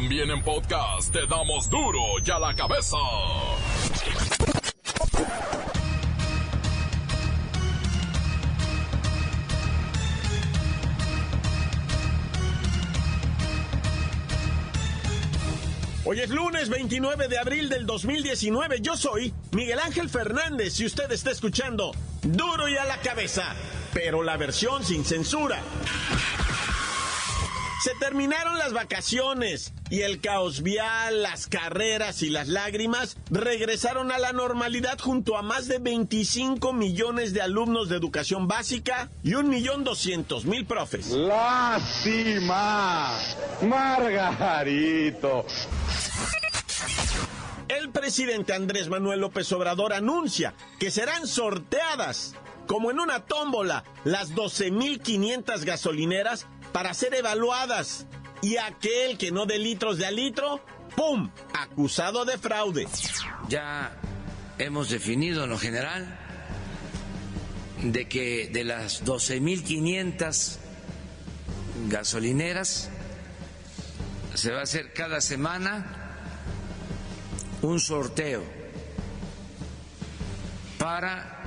También en podcast te damos duro y a la cabeza. Hoy es lunes 29 de abril del 2019. Yo soy Miguel Ángel Fernández y usted está escuchando Duro y a la cabeza, pero la versión sin censura. Se terminaron las vacaciones y el caos vial, las carreras y las lágrimas regresaron a la normalidad junto a más de 25 millones de alumnos de educación básica y un millón doscientos mil profes. Lástima, Margarito. El presidente Andrés Manuel López Obrador anuncia que serán sorteadas, como en una tómbola, las 12.500 gasolineras para ser evaluadas. Y aquel que no dé litros de a litro, ¡pum! Acusado de fraude. Ya hemos definido en lo general de que de las 12.500 gasolineras se va a hacer cada semana un sorteo para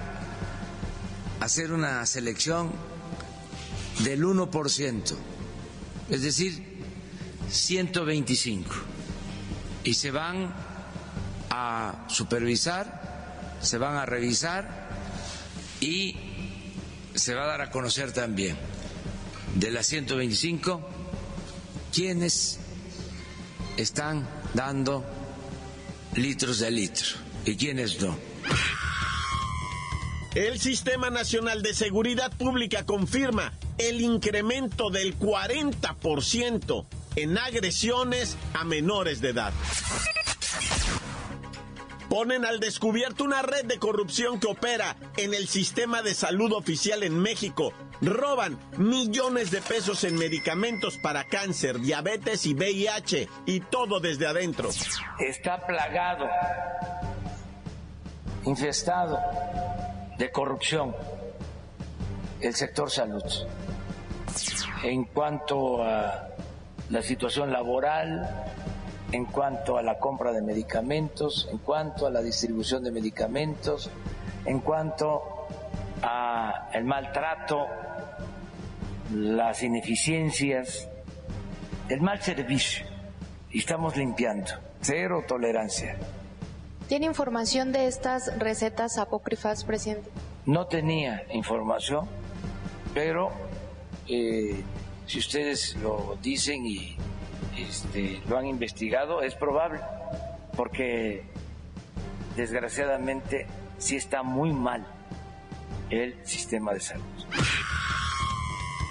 hacer una selección del 1%, es decir, 125. Y se van a supervisar, se van a revisar y se va a dar a conocer también de las 125 quienes están dando litros de litro y quienes no. El Sistema Nacional de Seguridad Pública confirma el incremento del 40% en agresiones a menores de edad. Ponen al descubierto una red de corrupción que opera en el sistema de salud oficial en México. Roban millones de pesos en medicamentos para cáncer, diabetes y VIH y todo desde adentro. Está plagado, infestado de corrupción el sector salud. En cuanto a la situación laboral, en cuanto a la compra de medicamentos, en cuanto a la distribución de medicamentos, en cuanto a el maltrato, las ineficiencias, el mal servicio. Y estamos limpiando. Cero tolerancia. ¿Tiene información de estas recetas apócrifas, presidente? No tenía información, pero eh, si ustedes lo dicen y este, lo han investigado, es probable, porque desgraciadamente sí está muy mal el sistema de salud.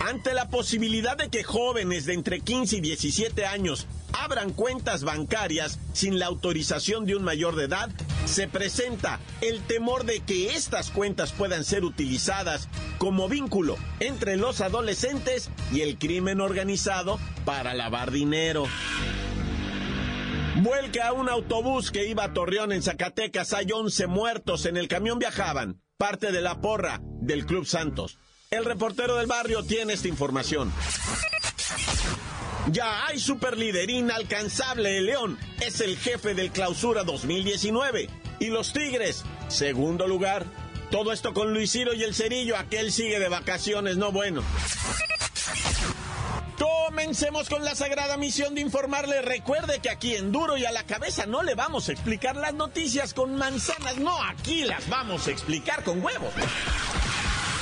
Ante la posibilidad de que jóvenes de entre 15 y 17 años abran cuentas bancarias sin la autorización de un mayor de edad, se presenta el temor de que estas cuentas puedan ser utilizadas como vínculo entre los adolescentes y el crimen organizado para lavar dinero. Vuelca a un autobús que iba a Torreón en Zacatecas. Hay 11 muertos. En el camión viajaban parte de la porra del Club Santos. El reportero del barrio tiene esta información. Ya hay superlíder inalcanzable. León es el jefe del Clausura 2019. Y los Tigres, segundo lugar. Todo esto con Luis Ciro y el Cerillo. Aquel sigue de vacaciones, no bueno. Comencemos con la sagrada misión de informarle. Recuerde que aquí en Duro y a la cabeza no le vamos a explicar las noticias con manzanas. No, aquí las vamos a explicar con huevos.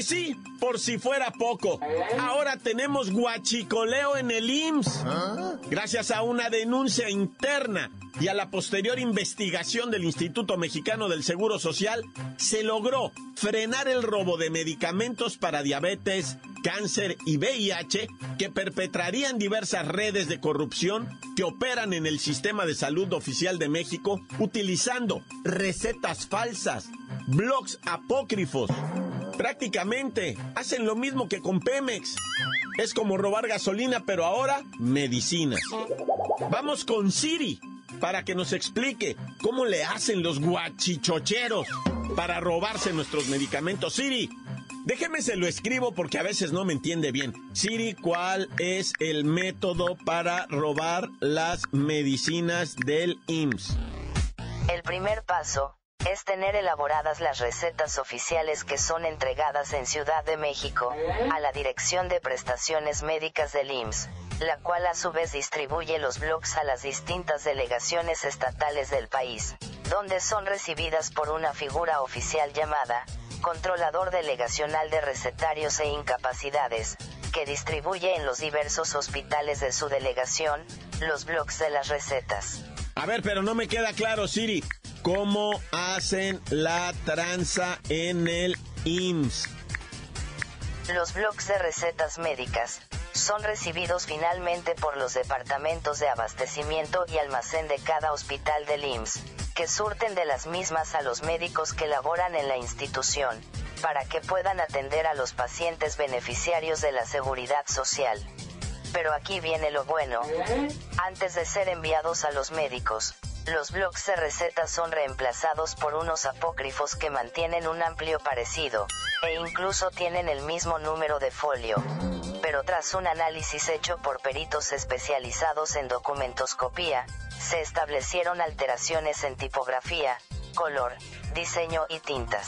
Y sí, por si fuera poco, ahora tenemos guachicoleo en el IMSS. Gracias a una denuncia interna y a la posterior investigación del Instituto Mexicano del Seguro Social, se logró frenar el robo de medicamentos para diabetes, cáncer y VIH que perpetrarían diversas redes de corrupción que operan en el sistema de salud oficial de México utilizando recetas falsas, blogs apócrifos. Prácticamente hacen lo mismo que con Pemex. Es como robar gasolina, pero ahora medicinas. Vamos con Siri para que nos explique cómo le hacen los guachichocheros para robarse nuestros medicamentos. Siri, déjeme se lo escribo porque a veces no me entiende bien. Siri, ¿cuál es el método para robar las medicinas del IMSS? El primer paso es tener elaboradas las recetas oficiales que son entregadas en Ciudad de México, a la Dirección de Prestaciones Médicas del IMSS, la cual a su vez distribuye los blogs a las distintas delegaciones estatales del país, donde son recibidas por una figura oficial llamada, Controlador Delegacional de Recetarios e Incapacidades, que distribuye en los diversos hospitales de su delegación, los blogs de las recetas. A ver, pero no me queda claro, Siri. ¿Cómo hacen la tranza en el IMSS? Los blogs de recetas médicas son recibidos finalmente por los departamentos de abastecimiento y almacén de cada hospital del IMSS, que surten de las mismas a los médicos que laboran en la institución, para que puedan atender a los pacientes beneficiarios de la seguridad social. Pero aquí viene lo bueno. Antes de ser enviados a los médicos, los blogs de recetas son reemplazados por unos apócrifos que mantienen un amplio parecido, e incluso tienen el mismo número de folio. Pero tras un análisis hecho por peritos especializados en documentoscopía, se establecieron alteraciones en tipografía, color, diseño y tintas.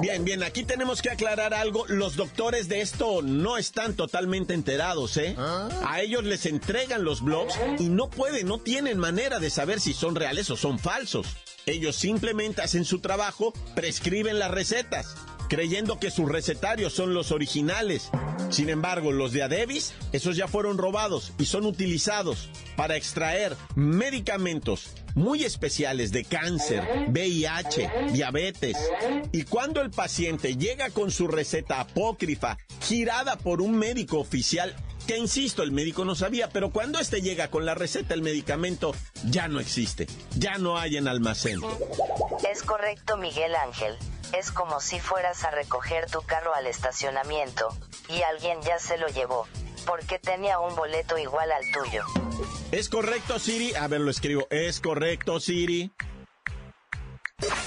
Bien, bien, aquí tenemos que aclarar algo. Los doctores de esto no están totalmente enterados, ¿eh? A ellos les entregan los blogs y no pueden, no tienen manera de saber si son reales o son falsos. Ellos simplemente hacen su trabajo, prescriben las recetas creyendo que sus recetarios son los originales. Sin embargo, los de Adebis, esos ya fueron robados y son utilizados para extraer medicamentos muy especiales de cáncer, VIH, diabetes. Y cuando el paciente llega con su receta apócrifa, girada por un médico oficial, que insisto, el médico no sabía, pero cuando este llega con la receta, el medicamento ya no existe, ya no hay en almacén. Es correcto, Miguel Ángel es como si fueras a recoger tu carro al estacionamiento, y alguien ya se lo llevó, porque tenía un boleto igual al tuyo. ¿Es correcto, Siri? A ver, lo escribo. ¿Es correcto, Siri?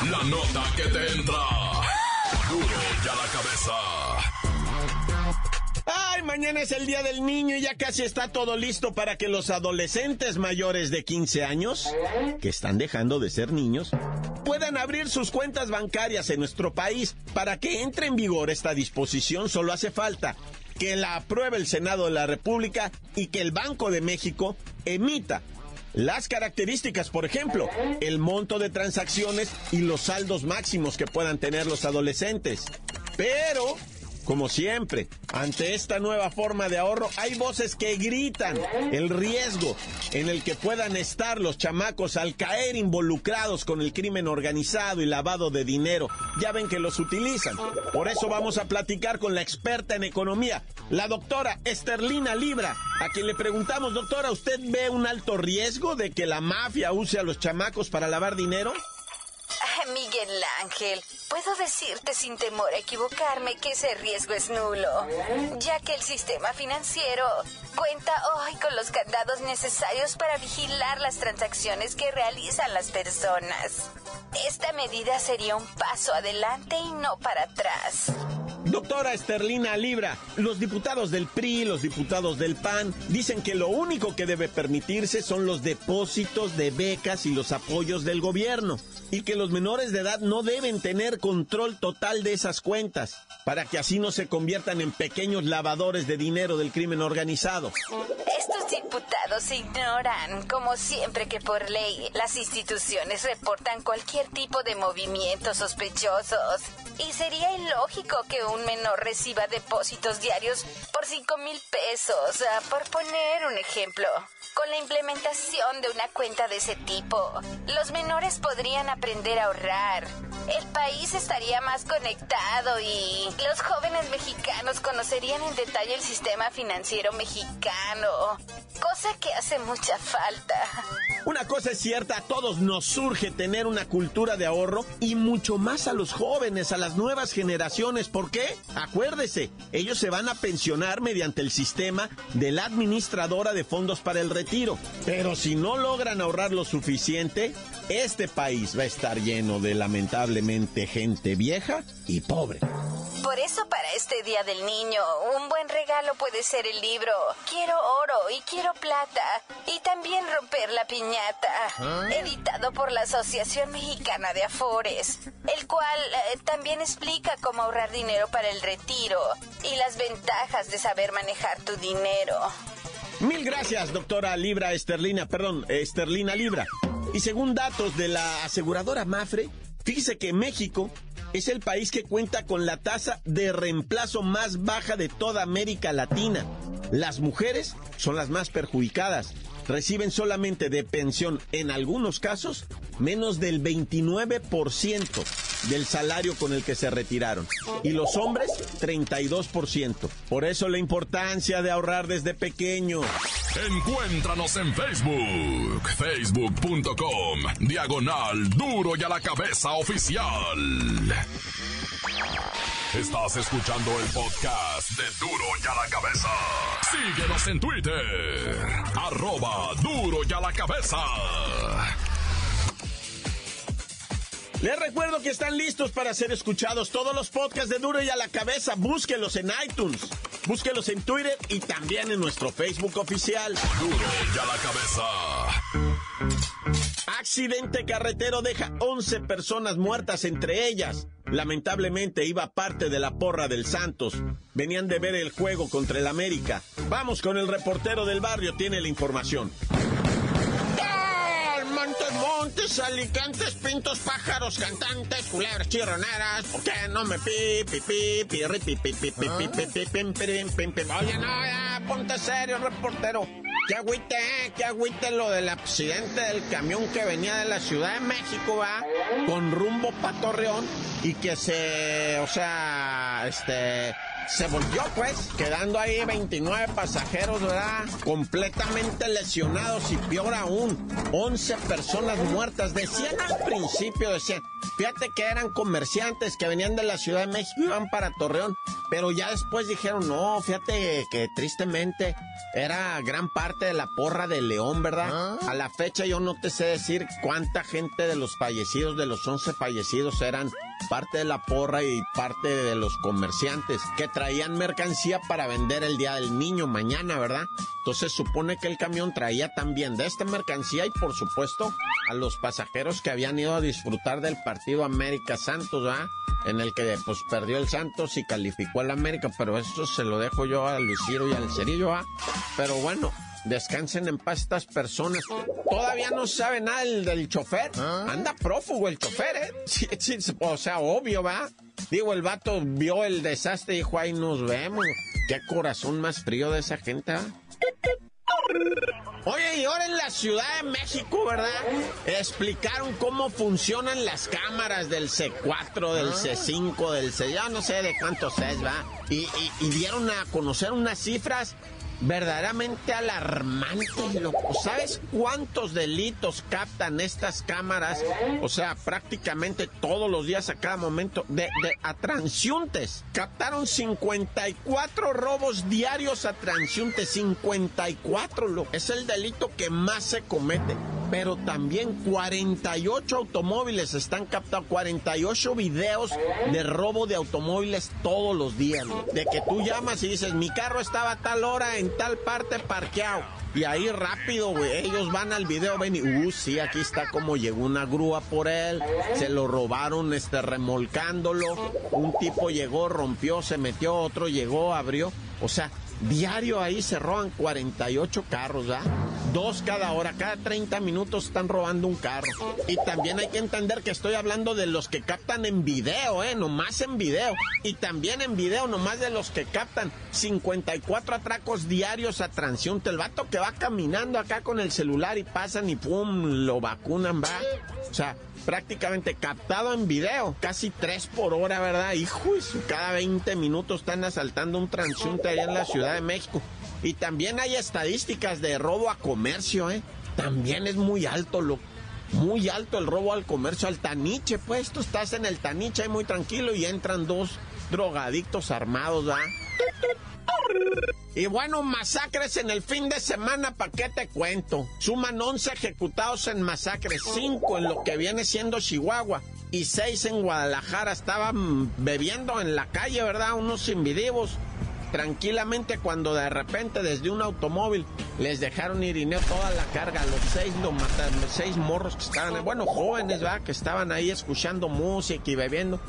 La nota que te entra. Duro ya la cabeza. Mañana es el Día del Niño y ya casi está todo listo para que los adolescentes mayores de 15 años, que están dejando de ser niños, puedan abrir sus cuentas bancarias en nuestro país. Para que entre en vigor esta disposición solo hace falta que la apruebe el Senado de la República y que el Banco de México emita las características, por ejemplo, el monto de transacciones y los saldos máximos que puedan tener los adolescentes. Pero como siempre, ante esta nueva forma de ahorro hay voces que gritan el riesgo en el que puedan estar los chamacos al caer involucrados con el crimen organizado y lavado de dinero. Ya ven que los utilizan. Por eso vamos a platicar con la experta en economía, la doctora Esterlina Libra, a quien le preguntamos, doctora, ¿usted ve un alto riesgo de que la mafia use a los chamacos para lavar dinero? Miguel Ángel, puedo decirte sin temor a equivocarme que ese riesgo es nulo, ya que el sistema financiero cuenta hoy con los candados necesarios para vigilar las transacciones que realizan las personas. Esta medida sería un paso adelante y no para atrás. Doctora Esterlina Libra, los diputados del PRI, los diputados del PAN, dicen que lo único que debe permitirse son los depósitos de becas y los apoyos del gobierno, y que los menores de edad no deben tener control total de esas cuentas, para que así no se conviertan en pequeños lavadores de dinero del crimen organizado. Estos diputados ignoran, como siempre, que por ley las instituciones reportan cualquier tipo de movimientos sospechosos Y sería ilógico que un menor reciba depósitos diarios por 5 mil pesos, por poner un ejemplo. Con la implementación de una cuenta de ese tipo, los menores podrían aprender a ahorrar. El país estaría más conectado y los jóvenes mexicanos conocerían en detalle el sistema financiero mexicano, cosa que hace mucha falta. Una cosa es cierta, a todos nos surge tener una cultura de ahorro y mucho más a los jóvenes, a las nuevas generaciones. ¿Por qué? Acuérdese, ellos se van a pensionar mediante el sistema de la administradora de fondos para el retiro. Pero si no logran ahorrar lo suficiente, este país va a estar lleno de lamentablemente gente vieja y pobre. Por eso para este Día del Niño, un buen regalo puede ser el libro Quiero oro y quiero plata y también romper la piñata, editado por la Asociación Mexicana de Afores, el cual eh, también explica cómo ahorrar dinero para el retiro y las ventajas de saber manejar tu dinero. Mil gracias, doctora Libra Esterlina, perdón, Esterlina Libra. Y según datos de la aseguradora Mafre, fíjese que México es el país que cuenta con la tasa de reemplazo más baja de toda América Latina. Las mujeres son las más perjudicadas. Reciben solamente de pensión, en algunos casos, menos del 29% del salario con el que se retiraron. Y los hombres, 32%. Por eso la importancia de ahorrar desde pequeño. Encuéntranos en Facebook, facebook.com, diagonal duro y a la cabeza oficial. Estás escuchando el podcast de Duro y a la cabeza. Síguenos en Twitter, arroba duro y a la cabeza. Les recuerdo que están listos para ser escuchados todos los podcasts de Duro y a la cabeza. Búsquelos en iTunes, búsquelos en Twitter y también en nuestro Facebook oficial. Duro y a la cabeza. Accidente carretero deja 11 personas muertas, entre ellas. Lamentablemente iba parte de la porra del Santos. Venían de ver el juego contra el América. Vamos con el reportero del barrio, tiene la información. Montes, alicantes, pintos, pájaros, cantantes, culebras, chirroneras. ¿Por qué no me pi, pi, pi, pi, pi, pi, pi, pi, pi, pi, pi, pim, pim, pim? Oye, no, ya, ponte serio, reportero. Qué agüite, eh, qué agüite lo del accidente del camión que venía de la Ciudad de México, va, con rumbo pa' Torreón y que se, o sea, este, se volvió pues, quedando ahí 29 pasajeros, ¿verdad? Completamente lesionados y peor aún, 11 personas muertas. Decían al principio, decían, fíjate que eran comerciantes que venían de la Ciudad de México iban para Torreón, pero ya después dijeron, no, fíjate que tristemente era gran parte de la porra de León, ¿verdad? A la fecha yo no te sé decir cuánta gente de los fallecidos, de los 11 fallecidos, eran parte de la porra y parte de los comerciantes que traían mercancía para vender el Día del Niño mañana, ¿verdad? Entonces supone que el camión traía también de esta mercancía y por supuesto a los pasajeros que habían ido a disfrutar del partido América Santos, ¿verdad? En el que pues perdió el Santos y calificó al América, pero eso se lo dejo yo a Luis Ciro y al Cerillo, ¿ah? Pero bueno, Descansen en paz estas personas. Todavía no sabe nada del, del chofer. Anda prófugo el chofer, ¿eh? Sí, sí, o sea, obvio, ¿va? Digo, el vato vio el desastre y dijo, ahí nos vemos. Qué corazón más frío de esa gente, ¿ah? Oye, y ahora en la Ciudad de México, ¿verdad? Explicaron cómo funcionan las cámaras del C4, del C5, del C... Ya no sé de cuántos es, ¿va? Y, y, y dieron a conocer unas cifras verdaderamente alarmantes, loco. ¿Sabes cuántos delitos captan estas cámaras? O sea, prácticamente todos los días a cada momento de, de a transiuntes. Captaron 54 robos diarios a transiuntes, 54, loco. Es el delito que más se comete. Pero también 48 automóviles están captados, 48 videos de robo de automóviles todos los días. De que tú llamas y dices, mi carro estaba a tal hora en tal parte parqueado. Y ahí rápido, güey, ellos van al video, ven y, uh, sí, aquí está como llegó una grúa por él, se lo robaron, este, remolcándolo, un tipo llegó, rompió, se metió, otro llegó, abrió, o sea, diario ahí se roban 48 carros, ¿ah? Dos cada hora, cada 30 minutos están robando un carro. Y también hay que entender que estoy hablando de los que captan en video, ¿eh? Nomás en video. Y también en video, nomás de los que captan 54 atracos diarios a transiunte. El vato que va caminando acá con el celular y pasan y pum, lo vacunan, va. O sea, prácticamente captado en video, casi tres por hora, ¿verdad? Hijo, cada 20 minutos están asaltando un transiunte allá en la Ciudad de México. Y también hay estadísticas de robo a comercio, ¿eh? También es muy alto lo muy alto el robo al comercio, al taniche, pues tú estás en el taniche ahí muy tranquilo y entran dos drogadictos armados, ¿verdad? Y bueno, masacres en el fin de semana, ¿para qué te cuento? Suman 11 ejecutados en masacres, 5 en lo que viene siendo Chihuahua y 6 en Guadalajara. Estaban bebiendo en la calle, ¿verdad? Unos invidivos. Tranquilamente cuando de repente desde un automóvil les dejaron ir y toda la carga, los seis los seis morros que estaban, bueno, jóvenes, ¿verdad? Que estaban ahí escuchando música y bebiendo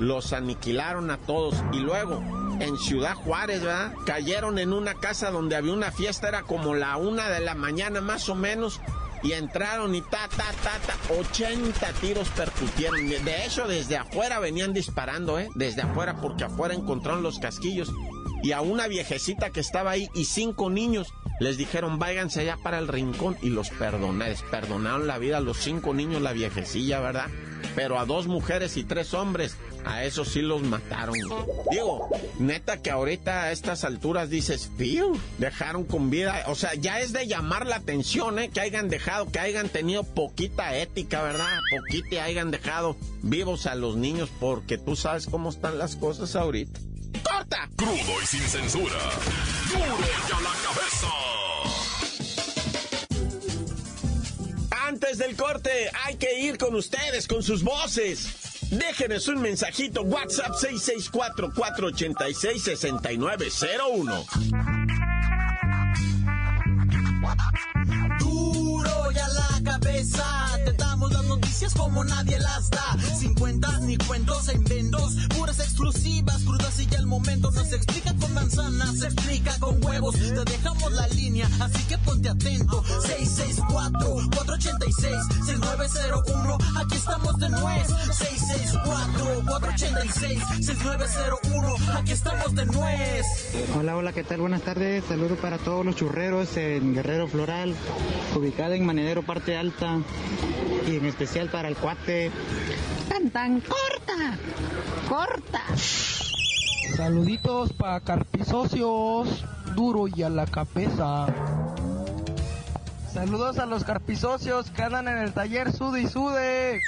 los aniquilaron a todos. Y luego, en Ciudad Juárez, ¿verdad? Cayeron en una casa donde había una fiesta, era como la una de la mañana más o menos. Y entraron y ta, ta, ta, ta, 80 tiros percutieron. De hecho, desde afuera venían disparando, ¿eh? Desde afuera, porque afuera encontraron los casquillos. Y a una viejecita que estaba ahí y cinco niños les dijeron, váyanse allá para el rincón. Y los perdonaron, perdonaron la vida a los cinco niños, la viejecilla, ¿verdad? Pero a dos mujeres y tres hombres a eso sí los mataron. Digo, neta que ahorita a estas alturas dices, ¡Fiu! dejaron con vida. O sea, ya es de llamar la atención, ¿eh? Que hayan dejado, que hayan tenido poquita ética, ¿verdad? Poquita hayan dejado vivos a los niños porque tú sabes cómo están las cosas ahorita importa. Crudo y sin censura. Duro y a la cabeza. Antes del corte, hay que ir con ustedes, con sus voces. Déjenos un mensajito WhatsApp 664 486 6901. Noticias como nadie las da. Sin cuentas ni cuentos en vendos, puras exclusivas, crudas y ya el momento no se explica con manzanas, se explica con huevos. Te dejamos la línea, así que ponte atento. 664-486-6901, aquí estamos de nuez. 664-486-6901, aquí estamos de nuez. Hola, hola, ¿qué tal? Buenas tardes. Saludos para todos los churreros en Guerrero Floral, ubicada en Manedero Parte Alta y en especial para el cuate. Tan tan corta, corta. Saluditos para carpisocios, duro y a la cabeza. Saludos a los carpisocios que andan en el taller Sude y Sude.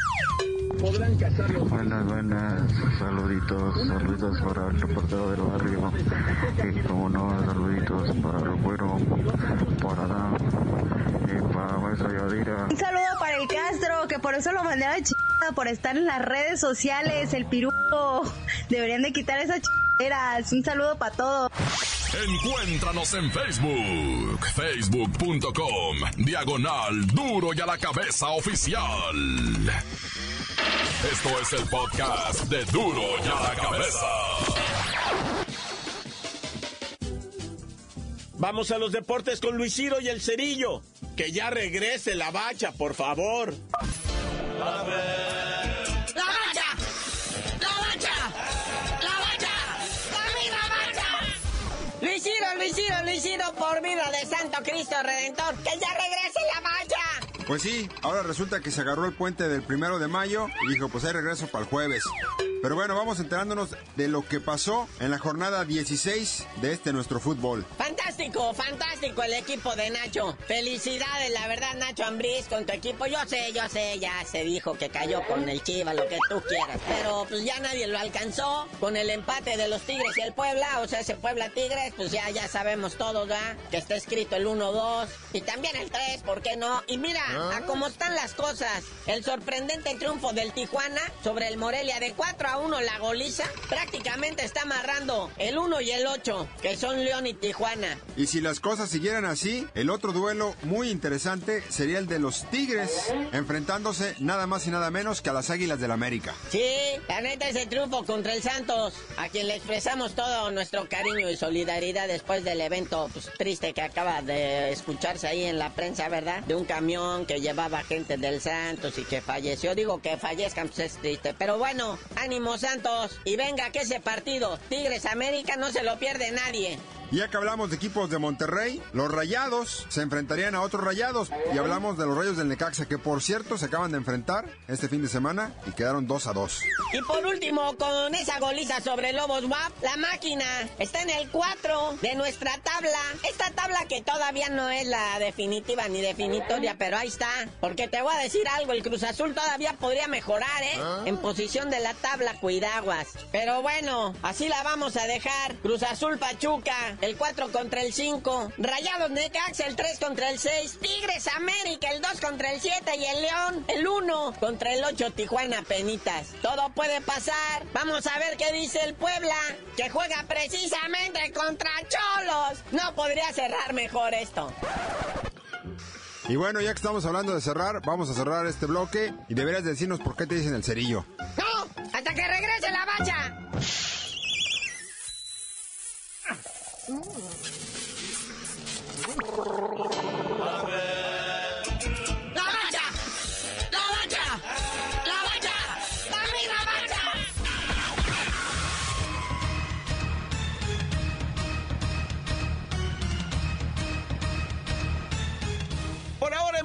Buenas, buenas, saluditos, saluditos para el reportero del barrio, y como no, saluditos para el güero, para Adán, y para Maestra Yadira. Un saludo para el Castro, que por eso lo mandé a la chingada, por estar en las redes sociales, el pirujo. Deberían de quitar esas chingaderas. Un saludo para todos. Encuéntranos en Facebook, facebook.com, diagonal duro y a la cabeza oficial. Esto es el podcast de duro y a la cabeza. Vamos a los deportes con Luis Ciro y el Cerillo. Que ya regrese la bacha, por favor. ¡La bacha! ¡La bacha! ¡La bacha! ¡La bacha! Luis Ciro, Luis Ciro, Luis Ciro, por vida de Santo Cristo Redentor, que ya regrese la bacha. Pues sí, ahora resulta que se agarró el puente del primero de mayo y dijo, pues hay regreso para el jueves. Pero bueno, vamos enterándonos de lo que pasó en la jornada 16 de este nuestro fútbol. Fantástico, fantástico el equipo de Nacho. Felicidades, la verdad, Nacho Ambriz, con tu equipo. Yo sé, yo sé, ya se dijo que cayó con el Chiva, lo que tú quieras. Pero pues ya nadie lo alcanzó con el empate de los Tigres y el Puebla. O sea, ese Puebla Tigres, pues ya, ya sabemos todos, ¿verdad? Que está escrito el 1-2 y también el 3, ¿por qué no? Y mira, a cómo están las cosas. El sorprendente triunfo del Tijuana sobre el Morelia de 4 a uno la goliza, prácticamente está amarrando el 1 y el 8, que son León y Tijuana. Y si las cosas siguieran así, el otro duelo muy interesante sería el de los Tigres, enfrentándose nada más y nada menos que a las Águilas del América. Sí, la neta ese triunfo contra el Santos, a quien le expresamos todo nuestro cariño y solidaridad después del evento pues, triste que acaba de escucharse ahí en la prensa, ¿verdad? De un camión que llevaba gente del Santos y que falleció. Digo que fallezcan, pues es triste. Pero bueno, ánimo Santos. Y venga que ese partido, Tigres América, no se lo pierde nadie. Ya que hablamos de equipos de Monterrey, los Rayados se enfrentarían a otros Rayados. Y hablamos de los Rayos del Necaxa, que por cierto se acaban de enfrentar este fin de semana y quedaron 2 a 2. Y por último, con esa goliza sobre Lobos WAP, la máquina está en el 4 de nuestra tabla. Esta tabla que todavía no es la definitiva ni definitoria, pero ahí está. Porque te voy a decir algo, el Cruz Azul todavía podría mejorar, ¿eh? En posición de la tabla, cuidaguas. Pero bueno, así la vamos a dejar. Cruz Azul Pachuca, el 4 contra el 5. Rayados Necaxa, el 3 contra el 6. Tigres América, el 2 contra el 7. Y el León, el 1 contra el 8. Tijuana Penitas. Todo puede pasar. Vamos a ver qué dice el Puebla, que juega precisamente contra Cholos. No podría cerrar mejor esto. Y bueno, ya que estamos hablando de cerrar, vamos a cerrar este bloque y deberías decirnos por qué te dicen el cerillo. ¡No! ¡Hasta que regrese la bacha!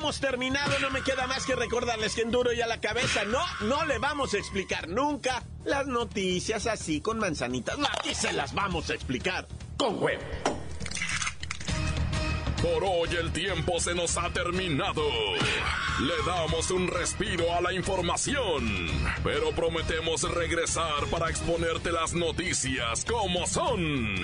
Hemos terminado, no me queda más que recordarles que en duro y a la cabeza no, no le vamos a explicar nunca las noticias así con manzanitas. No, aquí se las vamos a explicar con huevo. Por hoy el tiempo se nos ha terminado. Le damos un respiro a la información, pero prometemos regresar para exponerte las noticias como son.